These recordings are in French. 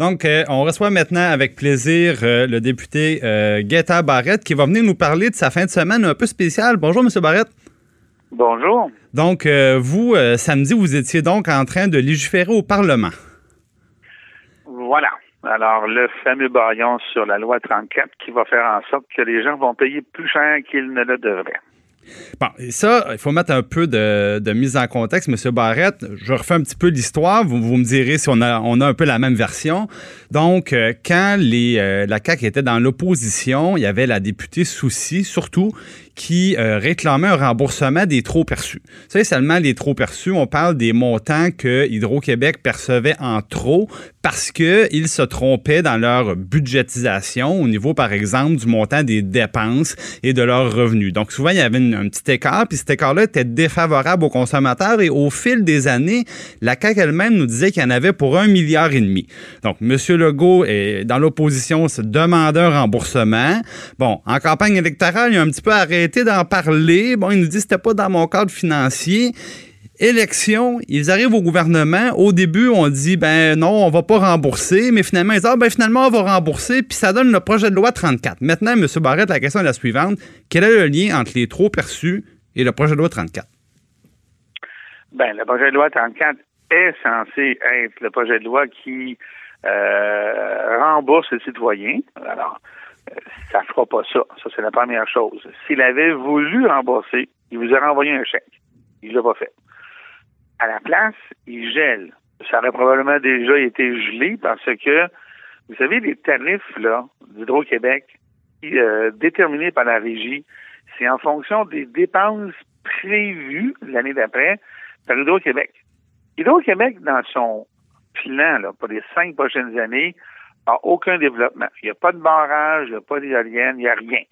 Donc, euh, on reçoit maintenant avec plaisir euh, le député euh, Guetta Barrette qui va venir nous parler de sa fin de semaine un peu spéciale. Bonjour, M. Barrette. Bonjour. Donc, vous, samedi, vous étiez donc en train de légiférer au Parlement. Voilà. Alors, le fameux baillon sur la loi 34 qui va faire en sorte que les gens vont payer plus cher qu'ils ne le devraient. Bon, et ça, il faut mettre un peu de, mise en contexte, M. Barrette. Je refais un petit peu l'histoire. Vous, me direz si on a, on a un peu la même version. Donc, euh, quand les, euh, la CAQ était dans l'opposition, il y avait la députée Soucy, surtout, qui euh, réclamait un remboursement des trop perçus. Vous savez, seulement les trop perçus, on parle des montants que Hydro-Québec percevait en trop parce qu'ils se trompaient dans leur budgétisation au niveau, par exemple, du montant des dépenses et de leurs revenus. Donc, souvent, il y avait un petit écart, puis cet écart-là était défavorable aux consommateurs et au fil des années, la CAQ elle-même nous disait qu'il y en avait pour un milliard et demi. Donc, M. Legault est dans l'opposition, se demandait un remboursement. Bon, en campagne électorale, il a un petit peu arrêté d'en parler. Bon, il nous dit que c'était pas dans mon cadre financier. Élection, ils arrivent au gouvernement. Au début, on dit ben non, on va pas rembourser, mais finalement, ils disent ah, ben finalement, on va rembourser, puis ça donne le projet de loi 34. Maintenant, M. Barrette, la question est la suivante. Quel est le lien entre les trop perçus et le projet de loi 34? Ben, le projet de loi 34 est censé être le projet de loi qui euh, rembourse les citoyens. Alors, ça fera pas ça. Ça, c'est la première chose. S'il avait voulu rembourser, il vous aurait envoyé un chèque. Il l'a pas fait. À la place, il gèle. Ça aurait probablement déjà été gelé parce que, vous savez, les tarifs là d'Hydro-Québec, euh, déterminés par la régie, c'est en fonction des dépenses prévues l'année d'après par Hydro-Québec. Hydro-Québec, dans son plan là, pour les cinq prochaines années, aucun développement. Il n'y a pas de barrage, il n'y a pas d'éolienne, il n'y a rien.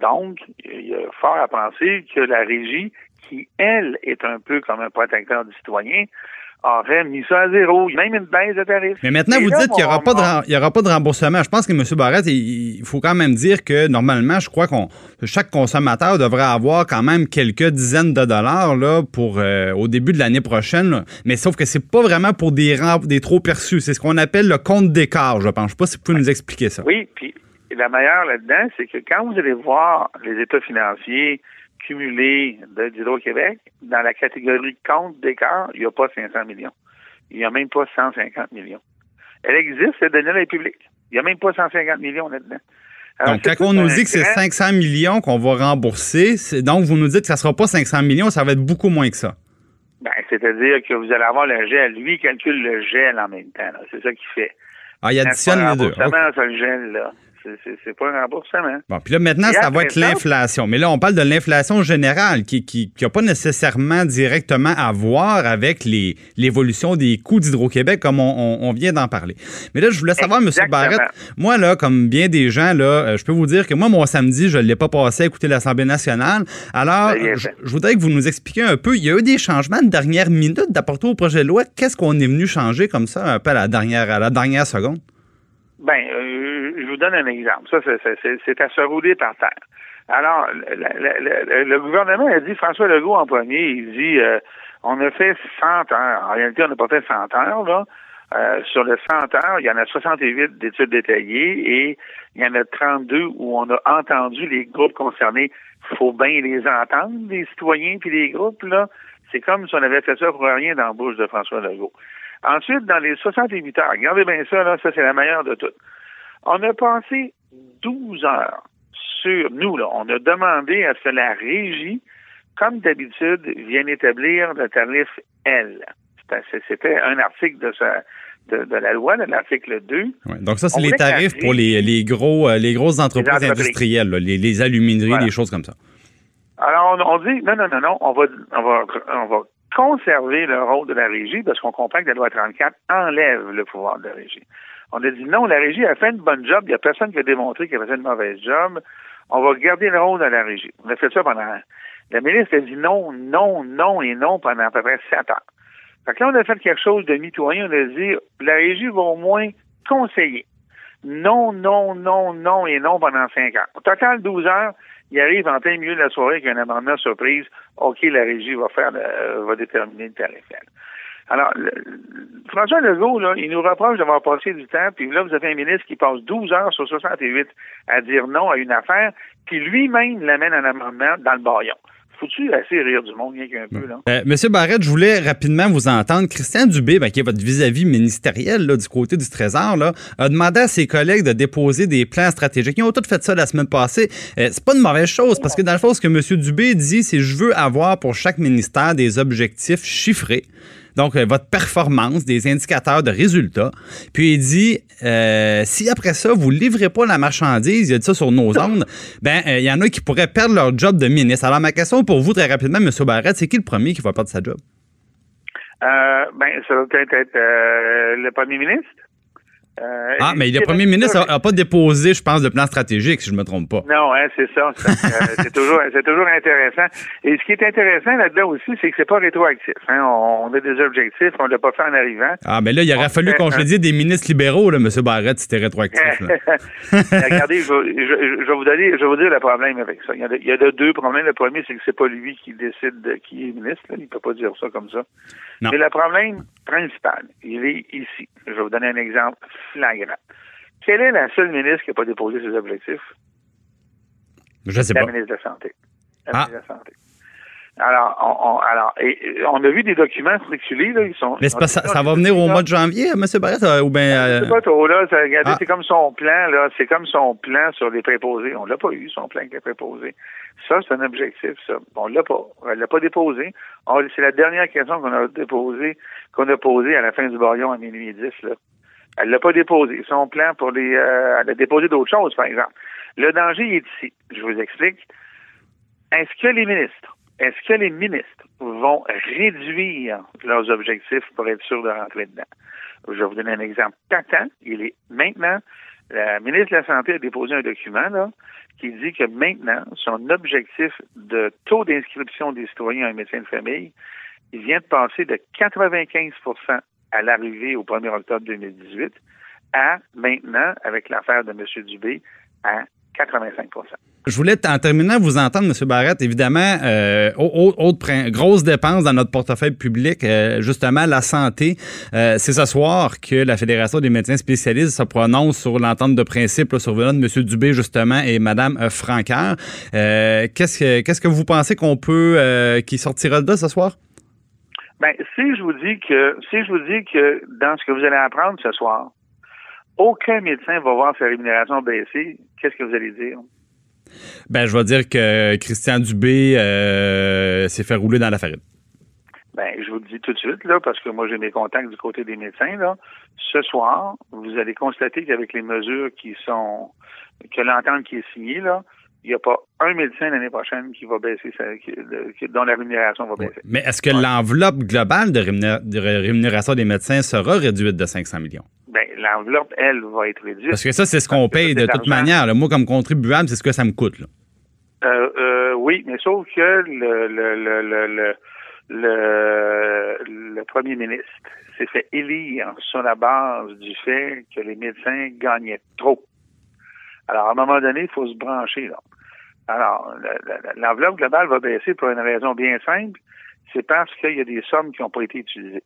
Donc, il y a fort à penser que la régie, qui, elle, est un peu comme un protecteur du citoyen, aurait mis ça à zéro, même une baisse de tarifs. Mais maintenant, vous dites qu'il n'y aura, pas de, aura pas de remboursement. Je pense que M. Barrette, il, faut quand même dire que normalement, je crois qu'on chaque consommateur devrait avoir quand même quelques dizaines de dollars là, pour euh, au début de l'année prochaine. Mais sauf que c'est pas vraiment pour des, des trop perçus. C'est ce qu'on appelle le compte d'écart, je pense. Je sais pas si vous pouvez nous expliquer ça. Oui, puis la meilleure là-dedans, c'est que quand vous allez voir les états financiers cumulé d'Hydro-Québec, dans la catégorie compte d'écart, il n'y a pas 500 millions. Il n'y a même pas 150 millions. Elle existe, cette donnée est publique. Il n'y a même pas 150 millions là-dedans. donc, quand on nous dit que c'est 500 millions qu'on va rembourser, donc vous nous dites que ça ne sera pas 500 millions, ça va être beaucoup moins que ça. Ben, c'est-à-dire que vous allez avoir le gel. Lui, calcule le gel en même temps. C'est ça qu'il fait. Ah, il additionne les deux. Okay. le gel, là. C'est pas un remboursement. Bon, puis là, maintenant, ça va être l'inflation. Mais là, on parle de l'inflation générale qui n'a qui, pas nécessairement directement à voir avec l'évolution des coûts d'Hydro-Québec, comme on, vient d'en parler. Mais là, je voulais savoir, M. Barrett, moi, là, comme bien des gens, là, euh, je peux vous dire que moi, mon samedi, je ne l'ai pas passé à écouter l'Assemblée nationale. Alors, je, voudrais que vous nous expliquiez un peu. Il y a eu des changements de dernière minute d'apporter au projet de loi. Qu'est-ce qu'on est venu changer comme ça, un peu à la dernière, à la dernière seconde? Ben, euh, je vous donne un exemple. Ça, c'est à se rouler par terre. Alors, le, gouvernement a dit, François Legault en premier, il dit, euh, on a fait 100 heures. En réalité, on n'a pas fait 100 heures, là. Euh, sur les 100 heures, il y en a 68 d'études détaillées et il y en a 32 où on a entendu les groupes concernés. Il faut bien les entendre, les citoyens puis les groupes, là. C'est comme si on avait fait ça pour rien dans la bouche de François Legault. Ensuite, dans les 68 heures, regardez bien ça, là, ça c'est la meilleure de toutes. On a passé 12 heures sur, nous, là, on a demandé à ce que la régie, comme d'habitude, vienne établir le tarif L. C'était un article de, de, la loi, de l'article 2. donc ça, c'est les tarifs pour les, les, gros, euh, les grosses entreprises industrielles, les, les, alumineries, des choses comme ça. Alors, on, dit, non, non, non, non, on va, on va, on va conserver le rôle de la régie parce qu'on comprend que la loi 34 enlève le pouvoir de la régie. On a dit non, la régie a fait une bonne job, il n'y a personne qui a démontré qu'elle a fait une mauvaise job. On va garder le rôle de la régie. On a fait ça pendant. La ministre a dit non, non, non et non pendant à peu près sept ans. Fait que là, on a fait quelque chose de mitoyen. On a dit la régie va au moins conseiller. Non, non, non, non et non pendant cinq ans. Au total, 12 heures, il arrive en plein milieu de la soirée avec un amendement surprise. OK, la régie va faire, va déterminer le tarif. Alors, François Legault, là, il nous reproche d'avoir passé du temps, puis là, vous avez un ministre qui passe 12 heures sur 68 à dire non à une affaire, puis lui-même l'amène en amendement dans le baillon. Faut-tu assez rire du monde, rien qu'un peu, là? Euh, Monsieur Barrette, je voulais rapidement vous entendre. Christian Dubé, ben, qui est votre vis-à-vis ministériel là, du côté du Trésor, là, a demandé à ses collègues de déposer des plans stratégiques. Ils ont tous fait ça la semaine passée. Euh, c'est pas une mauvaise chose, parce que dans le fond, ce que M. Dubé dit, c'est je veux avoir pour chaque ministère des objectifs chiffrés donc euh, votre performance, des indicateurs de résultats. Puis il dit, euh, si après ça, vous ne livrez pas la marchandise, il a dit ça sur nos ondes, ben euh, il y en a qui pourraient perdre leur job de ministre. Alors ma question pour vous, très rapidement, M. Barrette, c'est qui le premier qui va perdre sa job? ben, ça va peut-être être le premier ministre. Euh, ah, mais le premier ministre n'a pas déposé, je pense, de plan stratégique, si je ne me trompe pas. Non, hein, c'est ça. c'est toujours, c'est toujours intéressant. Et ce qui est intéressant là-dedans aussi, c'est que c'est pas rétroactif. Hein. On, a des objectifs, on l'a pas fait en arrivant. Ah, mais là, il aurait fallu qu'on dise des ministres libéraux, là, M. Barrette, c'était rétroactif. Regardez, je, vais vous donner, je vais vous dire le problème avec ça. Il y a, deux problèmes. Le premier, c'est que c'est pas lui qui décide de qui est ministre. Là. Il peut pas dire ça comme ça. Non. Mais le problème principal, il est ici. Je vais vous donner un exemple flagrant. Quelle est la seule ministre qui n'a pas déposé ses objectifs? Je sais la pas. La ministre de la Santé. La ah. ministre de la Santé. Alors, on, alors et, on a vu des documents circuler, là, ils sont. Mais pas, ça, ça, va venir au mois de janvier, M. Barrett, ou bien. Euh... C'est pas trop, là. Ça, regardez, ah. c'est comme son plan, là. C'est comme son plan sur les préposés. On l'a pas eu, son plan avec les préposés. Ça, c'est un objectif, ça. On l'a pas. On l'a pas déposé. C'est la dernière question qu'on a déposée, qu'on a posée à la fin du baillon à minuit 10, là. Elle l'a pas déposé. Son plan pour les, euh, elle a déposé d'autres choses, par exemple. Le danger est ici. Je vous explique. Est-ce que les ministres, est-ce que les ministres vont réduire leurs objectifs pour être sûrs de rentrer dedans? Je vais vous donner un exemple patent. Il est maintenant, la ministre de la Santé a déposé un document là, qui dit que maintenant, son objectif de taux d'inscription des citoyens à un de famille, il vient de passer de 95 à l'arrivée au 1er octobre 2018 à maintenant, avec l'affaire de M. Dubé, à 85 je voulais, en terminant, vous entendre, M. Barrette. Évidemment, euh, autre grosse dépense dans notre portefeuille public, euh, justement, la santé. Euh, c'est ce soir que la Fédération des médecins spécialistes se prononce sur l'entente de principe là, sur de M. Dubé, justement, et Mme euh, Francaire. Euh, qu'est-ce, que, qu'est-ce que vous pensez qu'on peut, qui sortira de là ce soir? Ben, si je vous dis que, si je vous dis que dans ce que vous allez apprendre ce soir, aucun médecin va voir sa rémunération baisser, qu'est-ce que vous allez dire? Ben, je vais dire que Christian Dubé euh, s'est fait rouler dans la farine. Ben, je vous le dis tout de suite, là, parce que moi, j'ai mes contacts du côté des médecins, là. Ce soir, vous allez constater qu'avec les mesures qui sont, que l'entente qui est signée, là, il n'y a pas un médecin l'année prochaine qui va baisser, sa, dont la rémunération va baisser. Mais est-ce que l'enveloppe globale de, rémunération des médecins sera réduite de 500 millions? Bien, l'enveloppe, elle, va être réduite. Parce que ça, c'est ce qu'on paye de toute manière. Moi, comme contribuable, c'est ce que ça me coûte. Là. Euh, euh, oui, mais sauf que le, le, le, le, le premier ministre s'est fait élire sur la base du fait que les médecins gagnaient trop. Alors, à un moment donné, il faut se brancher. Là. Alors, l'enveloppe globale va baisser pour une raison bien simple. C'est parce qu'il y a des sommes qui n'ont pas été utilisées.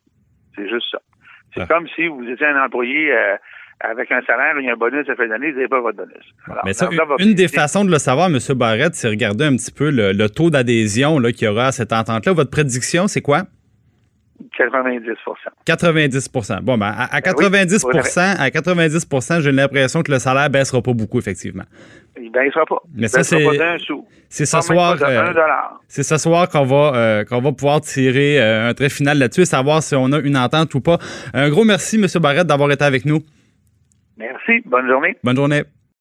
C'est juste ça. C'est ah. comme si vous étiez un employé euh, avec un salaire, a un bonus à fin d'année, vous n'avez pas votre bonus. Mais ça, une, des façons de le savoir, M. Barrette, c'est regarder un petit peu le, taux d'adhésion qu'il y aura à cette entente-là. Votre prédiction, c'est quoi? 90% 90% Bon, ben, à, 90 ben à 90 j'ai l'impression que le salaire ne baissera pas beaucoup, effectivement. Il ne baissera pas. Mais ça, c'est. C'est ce soir. Euh, c'est ce soir qu'on va, euh, qu'on va pouvoir tirer euh, un trait final là-dessus et savoir si on a une entente ou pas. Un gros merci, M. Barrette, d'avoir été avec nous. Merci. Bonne journée. Bonne journée.